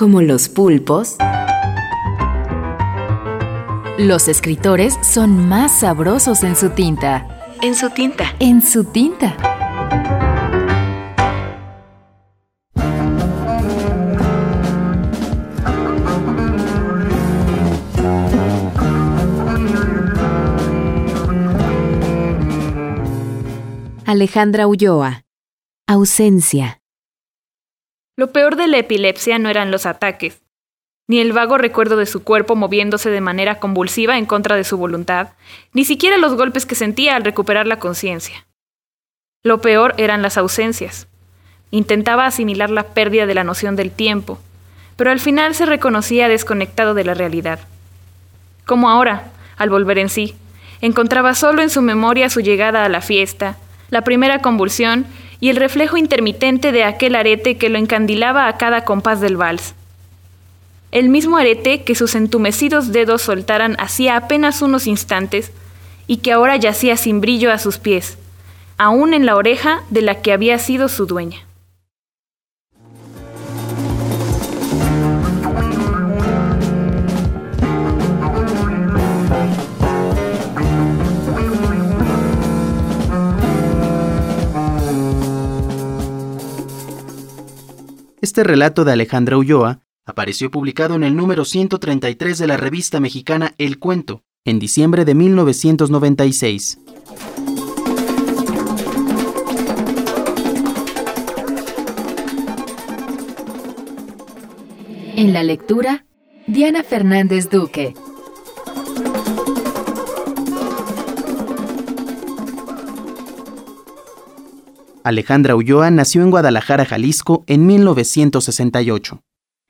Como los pulpos, los escritores son más sabrosos en su tinta. En su tinta. En su tinta. Alejandra Ulloa. Ausencia. Lo peor de la epilepsia no eran los ataques, ni el vago recuerdo de su cuerpo moviéndose de manera convulsiva en contra de su voluntad, ni siquiera los golpes que sentía al recuperar la conciencia. Lo peor eran las ausencias. Intentaba asimilar la pérdida de la noción del tiempo, pero al final se reconocía desconectado de la realidad. Como ahora, al volver en sí, encontraba solo en su memoria su llegada a la fiesta, la primera convulsión y el reflejo intermitente de aquel arete que lo encandilaba a cada compás del vals. El mismo arete que sus entumecidos dedos soltaran hacía apenas unos instantes y que ahora yacía sin brillo a sus pies, aún en la oreja de la que había sido su dueña. Este relato de Alejandra Ulloa apareció publicado en el número 133 de la revista mexicana El Cuento, en diciembre de 1996. En la lectura, Diana Fernández Duque. Alejandra Ulloa nació en Guadalajara, Jalisco, en 1968.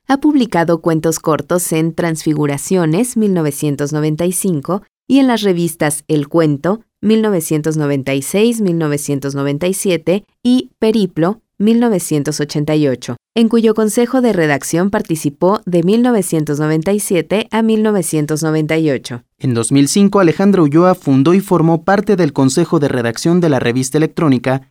Ha publicado cuentos cortos en Transfiguraciones 1995 y en las revistas El Cuento 1996-1997 y Periplo 1988, en cuyo consejo de redacción participó de 1997 a 1998. En 2005, Alejandra Ulloa fundó y formó parte del consejo de redacción de la revista electrónica